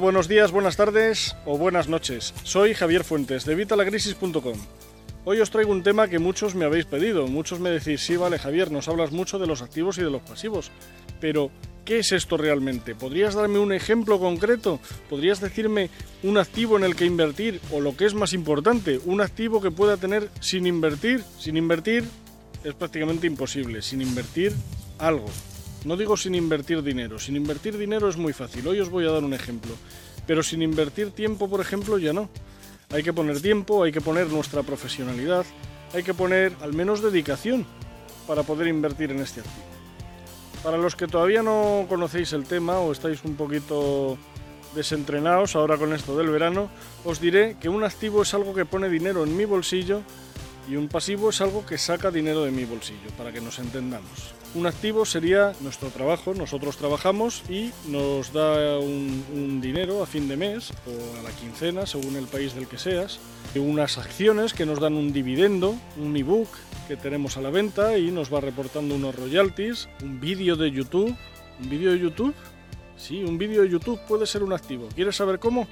Buenos días, buenas tardes o buenas noches. Soy Javier Fuentes de Vitalacrisis.com. Hoy os traigo un tema que muchos me habéis pedido. Muchos me decís, sí, vale, Javier, nos hablas mucho de los activos y de los pasivos. Pero, ¿qué es esto realmente? ¿Podrías darme un ejemplo concreto? ¿Podrías decirme un activo en el que invertir? O lo que es más importante, un activo que pueda tener sin invertir. Sin invertir es prácticamente imposible. Sin invertir algo. No digo sin invertir dinero. Sin invertir dinero es muy fácil. Hoy os voy a dar un ejemplo. Pero sin invertir tiempo, por ejemplo, ya no. Hay que poner tiempo, hay que poner nuestra profesionalidad, hay que poner al menos dedicación para poder invertir en este activo. Para los que todavía no conocéis el tema o estáis un poquito desentrenados ahora con esto del verano, os diré que un activo es algo que pone dinero en mi bolsillo y un pasivo es algo que saca dinero de mi bolsillo, para que nos entendamos. Un activo sería nuestro trabajo, nosotros trabajamos y nos da un, dinero a fin de mes o a la quincena, según el país del que seas, unas acciones que nos dan un dividendo, un ebook que tenemos a la venta y nos va reportando unos royalties, un vídeo de YouTube. ¿Un vídeo de YouTube? Sí, un vídeo de YouTube puede ser un activo. ¿Quieres saber cómo?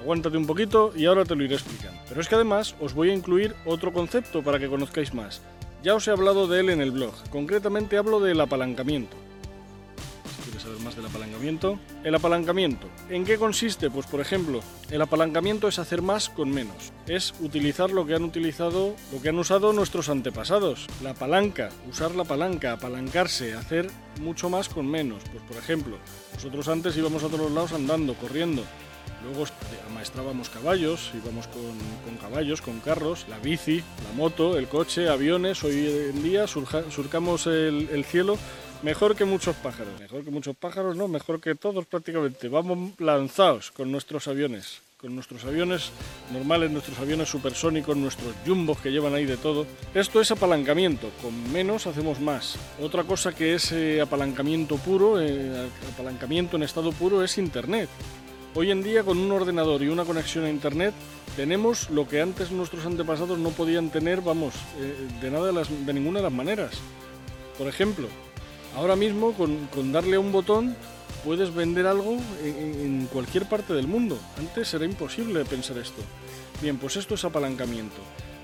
Aguántate un poquito y ahora te lo iré explicando. Pero es que además os voy a incluir otro concepto para que conozcáis más. Ya os he hablado de él en el blog. Concretamente hablo del apalancamiento. Si quieres saber más del apalancamiento. El apalancamiento. ¿En qué consiste? Pues por ejemplo, el apalancamiento es hacer más con menos. Es utilizar lo que han utilizado, lo que han usado nuestros antepasados. La palanca, usar la palanca, apalancarse, hacer mucho más con menos. Pues por ejemplo, nosotros antes íbamos a todos lados andando, corriendo. Luego amaestrábamos caballos, íbamos con, caballos, con carros, la bici, la moto, el coche, aviones. Hoy en día surcamos el, cielo mejor que muchos pájaros. Mejor que muchos pájaros, no, mejor que todos prácticamente. Vamos lanzados con nuestros aviones. Con nuestros aviones normales, nuestros aviones supersónicos, nuestros jumbos que llevan ahí de todo. Esto es apalancamiento. Con menos hacemos más. Otra cosa que es eh, apalancamiento puro, eh, apalancamiento en estado puro, es Internet. Hoy en día con un ordenador y una conexión a Internet tenemos lo que antes nuestros antepasados no podían tener, vamos, eh, de, ninguna de las maneras. Por ejemplo, ahora mismo con, darle a un botón puedes vender algo en, en, cualquier parte del mundo. Antes era imposible pensar esto. Bien, pues esto es apalancamiento.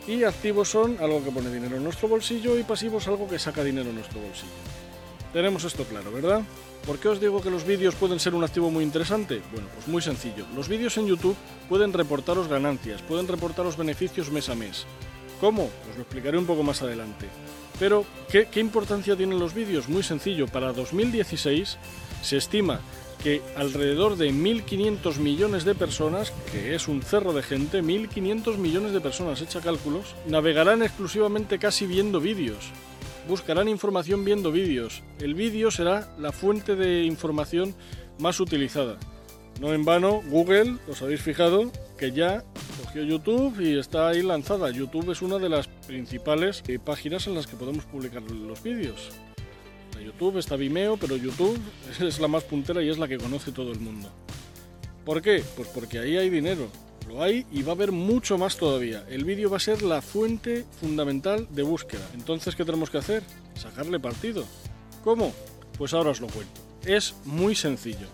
Y activos son algo que pone dinero en nuestro bolsillo y pasivos algo que saca dinero en nuestro bolsillo. Tenemos esto claro, ¿verdad? ¿Por qué os digo que los vídeos pueden ser un activo muy interesante? Bueno, pues muy sencillo. Los vídeos en YouTube pueden reportaros ganancias, pueden reportaros beneficios mes a mes. ¿Cómo? Os lo explicaré un poco más adelante. Pero, ¿qué, importancia tienen los vídeos? Muy sencillo. Para 2016 se estima que alrededor de 1.500 millones de personas, que es un cerro de gente, 1.500 millones de personas, echa cálculos, navegarán exclusivamente casi viendo vídeos buscarán información viendo vídeos. El vídeo será la fuente de información más utilizada. No en vano, Google, os habéis fijado, que ya cogió YouTube y está ahí lanzada. YouTube es una de las principales eh, páginas en las que podemos publicar los vídeos. YouTube está Vimeo, pero YouTube es la más puntera y es la que conoce todo el mundo. ¿Por qué? Pues porque ahí hay dinero. Lo hay y va a haber mucho más todavía. El vídeo va a ser la fuente fundamental de búsqueda. Entonces, ¿qué tenemos que hacer? Sacarle partido. ¿Cómo? Pues ahora os lo cuento. Es muy sencillo.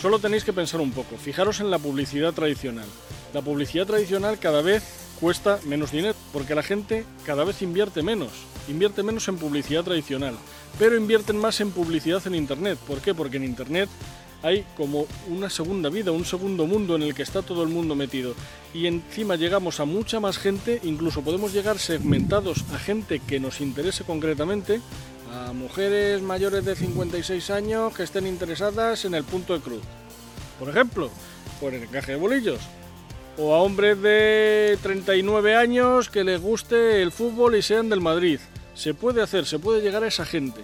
Solo tenéis que pensar un poco. Fijaros en la publicidad tradicional. La publicidad tradicional cada vez cuesta menos dinero porque la gente cada vez invierte menos. Invierte menos en publicidad tradicional, pero invierten más en publicidad en Internet. ¿Por qué? Porque en Internet hay como una segunda vida, un segundo mundo en el que está todo el mundo metido. Y encima llegamos a mucha más gente, incluso podemos llegar segmentados a gente que nos interese concretamente, a mujeres mayores de 56 años que estén interesadas en el punto de cruz. Por ejemplo, por el encaje de bolillos. O a hombres de 39 años que les guste el fútbol y sean del Madrid. Se puede hacer, se puede llegar a esa gente.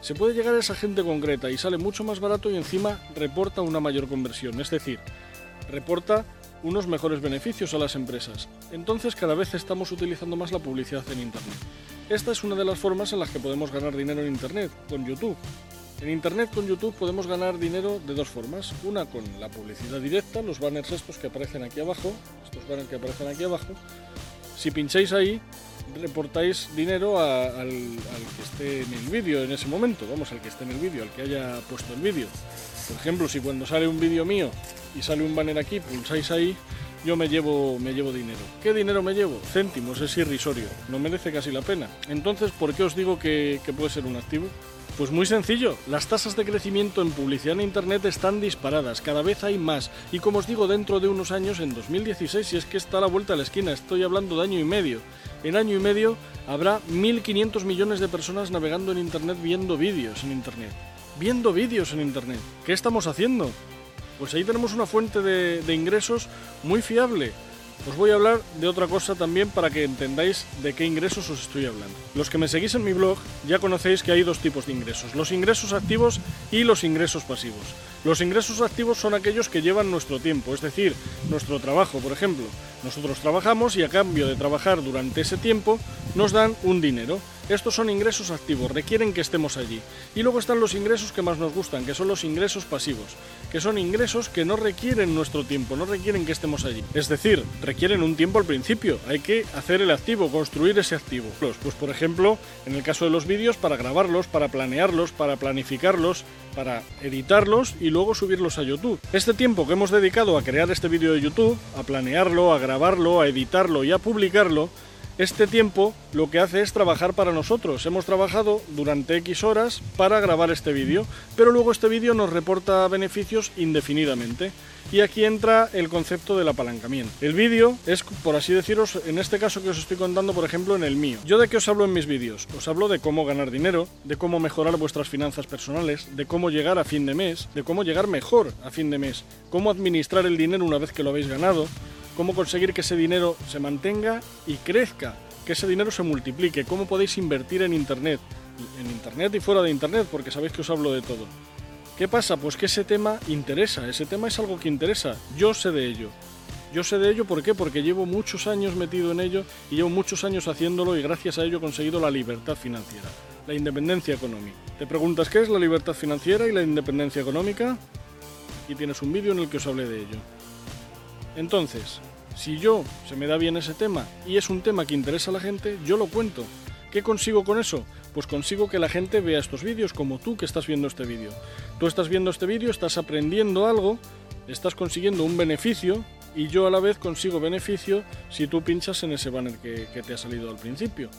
Se puede llegar a esa gente concreta y sale mucho más barato y encima reporta una mayor conversión, es decir, reporta unos mejores beneficios a las empresas. Entonces cada vez estamos utilizando más la publicidad en Internet. Esta es una de las formas en las que podemos ganar dinero en Internet, con YouTube. En Internet con YouTube podemos ganar dinero de dos formas. Una con la publicidad directa, los banners estos que aparecen aquí abajo, estos banners que aparecen aquí abajo. Si pincháis ahí, reportáis dinero al, que esté en el vídeo en ese momento, vamos, al que esté en el vídeo, al que haya puesto el vídeo. Por ejemplo, si cuando sale un vídeo mío y sale un banner aquí, pulsáis ahí, yo me llevo, me llevo dinero. ¿Qué dinero me llevo? Céntimos, es irrisorio, no merece casi la pena. Entonces, ¿por qué os digo que, que puede ser un activo? Pues muy sencillo, las tasas de crecimiento en publicidad en Internet están disparadas, cada vez hay más, y como os digo, dentro de unos años, en 2016, si es que está a la vuelta de la esquina, estoy hablando de año y medio, en año y medio habrá 1.500 millones de personas navegando en Internet viendo vídeos en Internet. Viendo vídeos en Internet. ¿Qué estamos haciendo? Pues ahí tenemos una fuente de ingresos muy fiable, os voy a hablar de otra cosa también para que entendáis de qué ingresos os estoy hablando. Los que me seguís en mi blog ya conocéis que hay dos tipos de ingresos, los ingresos activos y los ingresos pasivos. Los ingresos activos son aquellos que llevan nuestro tiempo, es decir, nuestro trabajo, por ejemplo. Nosotros trabajamos y a cambio de trabajar durante ese tiempo nos dan un dinero. Estos son ingresos activos, requieren que estemos allí. Y luego están los ingresos que más nos gustan, que son los ingresos pasivos, que son ingresos que no requieren nuestro tiempo, no requieren que estemos allí. Es decir, requieren un tiempo al principio, hay que hacer el activo, construir ese activo. Pues por ejemplo, en el caso de los vídeos, para grabarlos, para planearlos, para planificarlos, para editarlos y luego subirlos a YouTube. Este tiempo que hemos dedicado a crear este vídeo de YouTube, a planearlo, a grabarlo, a editarlo y a publicarlo, este tiempo lo que hace es trabajar para nosotros. Hemos trabajado durante X horas para grabar este vídeo, pero luego este vídeo nos reporta beneficios indefinidamente. Y aquí entra el concepto del apalancamiento. El vídeo es, por así deciros, en este caso que os estoy contando, por ejemplo, en el mío. ¿Yo de qué os hablo en mis vídeos? Os hablo de cómo ganar dinero, de cómo mejorar vuestras finanzas personales, de cómo llegar a fin de mes, de cómo llegar mejor a fin de mes, cómo administrar el dinero una vez que lo habéis ganado, cómo conseguir que ese dinero se mantenga y crezca, que ese dinero se multiplique, cómo podéis invertir en Internet, en Internet y fuera de Internet, porque sabéis que os hablo de todo. ¿Qué pasa? Pues que ese tema interesa, ese tema es algo que interesa, yo sé de ello. Yo sé de ello ¿por qué? Porque llevo muchos años metido en ello y llevo muchos años haciéndolo y gracias a ello he conseguido la libertad financiera, la independencia económica. ¿Te preguntas qué es la libertad financiera y la independencia económica? Y tienes un vídeo en el que os hablé de ello. Entonces, si yo se me da bien ese tema y es un tema que interesa a la gente, yo lo cuento. ¿Qué consigo con eso? Pues consigo que la gente vea estos vídeos como tú que estás viendo este vídeo. Tú estás viendo este vídeo, estás aprendiendo algo, estás consiguiendo un beneficio y yo a la vez consigo beneficio si tú pinchas en ese banner que, que te ha salido al principio.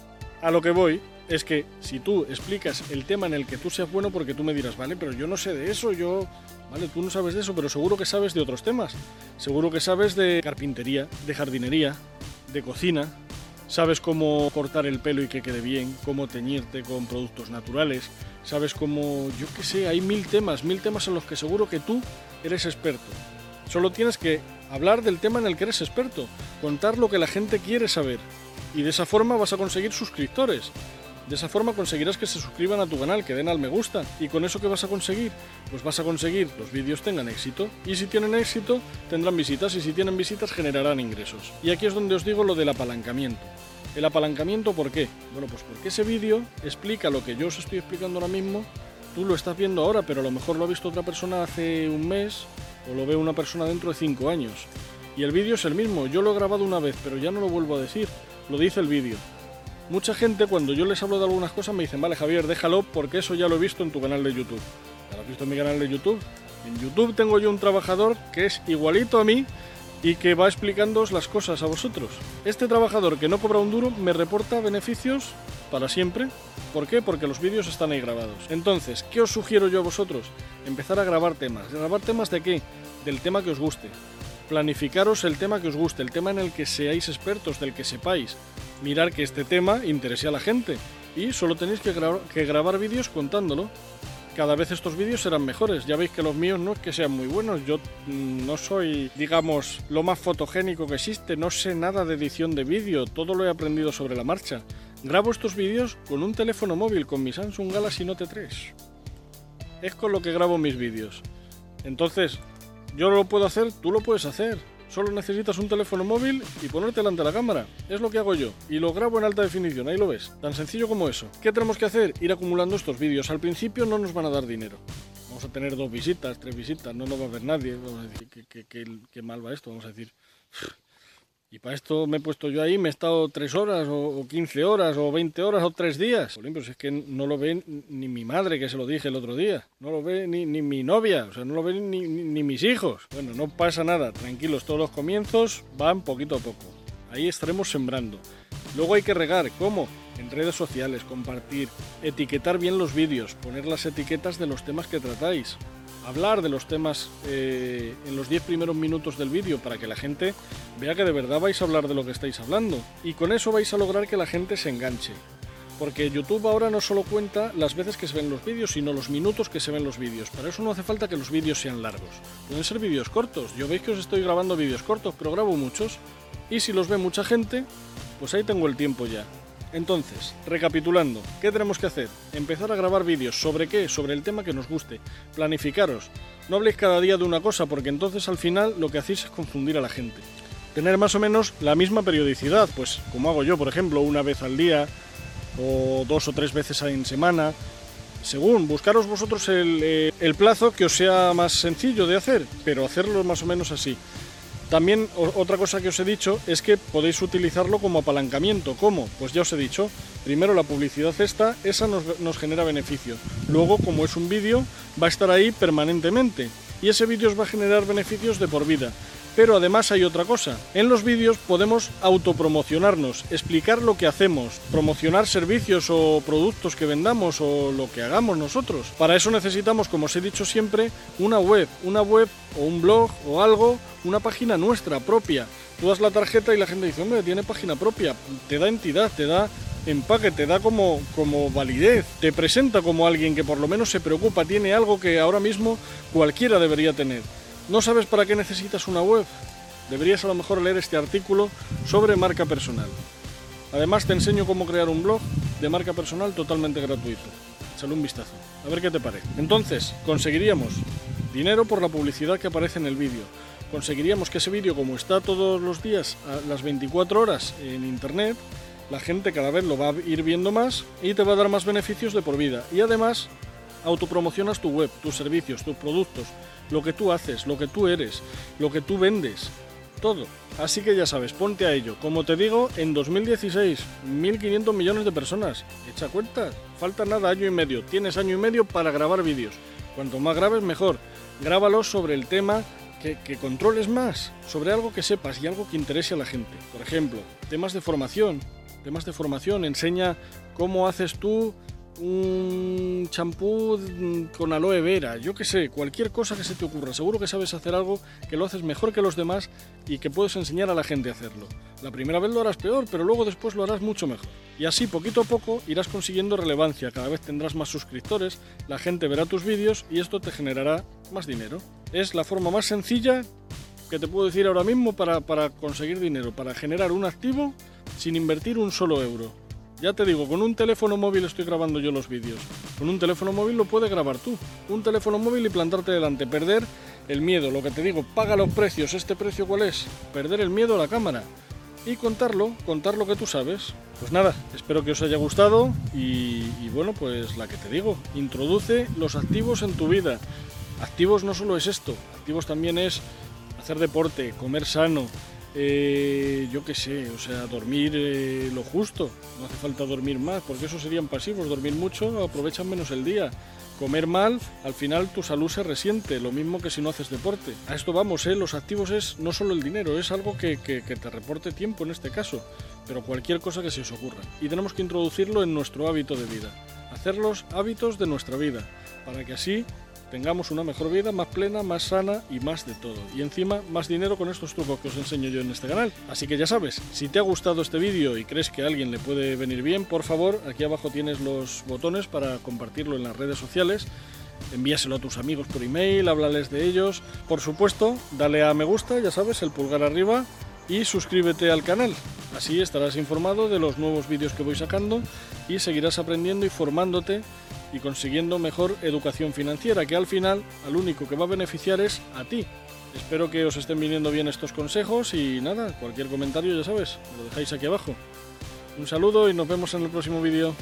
A lo que voy es que si tú explicas el tema en el que tú seas bueno, porque tú me dirás, vale, pero yo no sé de eso, yo, vale, tú no sabes de eso, pero seguro que sabes de otros temas. Seguro que sabes de carpintería, de jardinería, de cocina, sabes cómo cortar el pelo y que quede bien, cómo teñirte con productos naturales, sabes cómo, yo qué sé, hay mil temas, mil temas en los que seguro que tú eres experto. Solo tienes que hablar del tema en el que eres experto, contar lo que la gente quiere saber. Y de esa forma vas a conseguir suscriptores. De esa forma conseguirás que se suscriban a tu canal, que den al me gusta. ¿Y con eso qué vas a conseguir? Pues vas a conseguir los vídeos tengan éxito. Y si tienen éxito, tendrán visitas. Y si tienen visitas, generarán ingresos. Y aquí es donde os digo lo del apalancamiento. ¿El apalancamiento por qué? Bueno, pues porque ese vídeo explica lo que yo os estoy explicando ahora mismo. Tú lo estás viendo ahora, pero a lo mejor lo ha visto otra persona hace un mes o lo ve una persona dentro de cinco años. Y el vídeo es el mismo. Yo lo he grabado una vez, pero ya no lo vuelvo a decir. Lo dice el vídeo. Mucha gente cuando yo les hablo de algunas cosas me dicen, vale Javier, déjalo porque eso ya lo he visto en tu canal de YouTube. ¿Ya lo has visto en mi canal de YouTube? En YouTube tengo yo un trabajador que es igualito a mí y que va explicándoos las cosas a vosotros. Este trabajador que no cobra un duro me reporta beneficios para siempre. ¿Por qué? Porque los vídeos están ahí grabados. Entonces, ¿qué os sugiero yo a vosotros? Empezar a grabar temas. ¿Grabar temas de qué? Del tema que os guste. Planificaros el tema que os guste, el tema en el que seáis expertos, del que sepáis mirar que este tema interese a la gente. Y solo tenéis que, grabar vídeos contándolo. Cada vez estos vídeos serán mejores. Ya veis que los míos no es que sean muy buenos. Yo mm, no soy, digamos, lo más fotogénico que existe. No sé nada de edición de vídeo. Todo lo he aprendido sobre la marcha. Grabo estos vídeos con un teléfono móvil, con mi Samsung Galaxy Note 3. Es con lo que grabo mis vídeos. Entonces, yo lo puedo hacer, tú lo puedes hacer. Solo necesitas un teléfono móvil y ponerte delante de la cámara. Es lo que hago yo. Y lo grabo en alta definición, ahí lo ves. Tan sencillo como eso. ¿Qué tenemos que hacer? Ir acumulando estos vídeos. Al principio no nos van a dar dinero. Vamos a tener dos visitas, tres visitas, no nos va a ver nadie. Vamos a decir, qué, mal va esto. Vamos a decir, Y para esto me he puesto yo ahí, me he estado tres horas o, 15 horas o 20 horas o tres días. Por ejemplo, es que no lo ve ni mi madre, que se lo dije el otro día. No lo ve ni, mi novia, o sea, no lo ven ni, ni mis hijos. Bueno, no pasa nada, tranquilos, todos los comienzos van poquito a poco. Ahí estaremos sembrando. Luego hay que regar, ¿cómo? En redes sociales, compartir, etiquetar bien los vídeos, poner las etiquetas de los temas que tratáis hablar de los temas eh, en los 10 primeros minutos del vídeo para que la gente vea que de verdad vais a hablar de lo que estáis hablando. Y con eso vais a lograr que la gente se enganche. Porque YouTube ahora no solo cuenta las veces que se ven los vídeos, sino los minutos que se ven los vídeos. Para eso no hace falta que los vídeos sean largos. Pueden ser vídeos cortos. Yo veis que os estoy grabando vídeos cortos, pero grabo muchos. Y si los ve mucha gente, pues ahí tengo el tiempo ya. Entonces, recapitulando, ¿qué tenemos que hacer? Empezar a grabar vídeos. ¿Sobre qué? Sobre el tema que nos guste. Planificaros. No habléis cada día de una cosa porque entonces al final lo que hacéis es confundir a la gente. Tener más o menos la misma periodicidad, pues como hago yo, por ejemplo, una vez al día o dos o tres veces en semana. Según, buscaros vosotros el, eh, el plazo que os sea más sencillo de hacer, pero hacerlo más o menos así. También otra cosa que os he dicho es que podéis utilizarlo como apalancamiento. ¿Cómo? Pues ya os he dicho, primero la publicidad esta, esa nos, genera beneficio. Luego, como es un vídeo, va a estar ahí permanentemente. Y ese vídeo os va a generar beneficios de por vida. Pero además hay otra cosa. En los vídeos podemos autopromocionarnos, explicar lo que hacemos, promocionar servicios o productos que vendamos o lo que hagamos nosotros. Para eso necesitamos, como os he dicho siempre, una web, una web o un blog o algo, una página nuestra propia. Tú das la tarjeta y la gente dice, hombre, tiene página propia, te da entidad, te da empaque, te da como, como validez, te presenta como alguien que por lo menos se preocupa, tiene algo que ahora mismo cualquiera debería tener. ¿No sabes para qué necesitas una web? Deberías a lo mejor leer este artículo sobre marca personal. Además te enseño cómo crear un blog de marca personal totalmente gratuito. Échale un vistazo, a ver qué te parece. Entonces, conseguiríamos dinero por la publicidad que aparece en el vídeo. Conseguiríamos que ese vídeo, como está todos los días a las 24 horas en internet, la gente cada vez lo va a ir viendo más y te va a dar más beneficios de por vida. Y además, autopromocionas tu web, tus servicios, tus productos, lo que tú haces, lo que tú eres, lo que tú vendes, todo. Así que ya sabes, ponte a ello. Como te digo, en 2016, 1.500 millones de personas. Echa cuenta, falta nada, año y medio. Tienes año y medio para grabar vídeos. Cuanto más grabes, mejor. Grábalos sobre el tema que, que, controles más, sobre algo que sepas y algo que interese a la gente. Por ejemplo, temas de formación. Temas de formación, enseña cómo haces tú un champú con aloe vera, yo que sé, cualquier cosa que se te ocurra. Seguro que sabes hacer algo que lo haces mejor que los demás y que puedes enseñar a la gente a hacerlo. La primera vez lo harás peor, pero luego después lo harás mucho mejor. Y así, poquito a poco, irás consiguiendo relevancia. Cada vez tendrás más suscriptores, la gente verá tus vídeos y esto te generará más dinero. Es la forma más sencilla que te puedo decir ahora mismo para, para conseguir dinero, para generar un activo sin invertir un solo euro. Ya te digo, con un teléfono móvil estoy grabando yo los vídeos. Con un teléfono móvil lo puedes grabar tú. Un teléfono móvil y plantarte delante. Perder el miedo. Lo que te digo, paga los precios. ¿Este precio cuál es? Perder el miedo a la cámara. Y contarlo, contar lo que tú sabes. Pues nada, espero que os haya gustado y, bueno, pues la que te digo, introduce los activos en tu vida. Activos no solo es esto, activos también es hacer deporte, comer sano, eh, yo qué sé, o sea, dormir eh, lo justo, no hace falta dormir más, porque eso serían pasivos, dormir mucho, aprovechan menos el día. Comer mal, al final tu salud se resiente, lo mismo que si no haces deporte. A esto vamos, ¿eh? los activos es no solo el dinero, es algo que, que te reporte tiempo en este caso, pero cualquier cosa que se os ocurra. Y tenemos que introducirlo en nuestro hábito de vida, hacer los hábitos de nuestra vida, para que así tengamos una mejor vida, más plena, más sana y más de todo. Y encima, más dinero con estos trucos que os enseño yo en este canal. Así que ya sabes, si te ha gustado este vídeo y crees que a alguien le puede venir bien, por favor, aquí abajo tienes los botones para compartirlo en las redes sociales. Envíaselo a tus amigos por email, háblales de ellos. Por supuesto, dale a me gusta, ya sabes, el pulgar arriba y suscríbete al canal. Así estarás informado de los nuevos vídeos que voy sacando y seguirás aprendiendo y formándote y consiguiendo mejor educación financiera, que al final al único que va a beneficiar es a ti. Espero que os estén viniendo bien estos consejos y nada, cualquier comentario ya sabes, lo dejáis aquí abajo. Un saludo y nos vemos en el próximo vídeo.